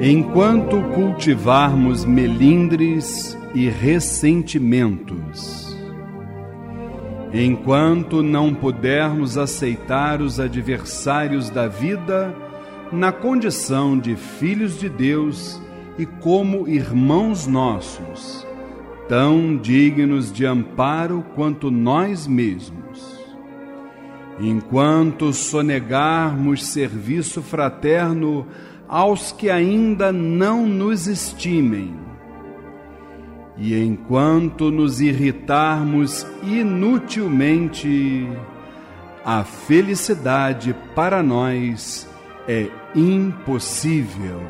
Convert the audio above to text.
Enquanto cultivarmos melindres e ressentimentos, enquanto não pudermos aceitar os adversários da vida na condição de filhos de Deus e como irmãos nossos, tão dignos de amparo quanto nós mesmos. Enquanto sonegarmos serviço fraterno aos que ainda não nos estimem, e enquanto nos irritarmos inutilmente, a felicidade para nós é impossível.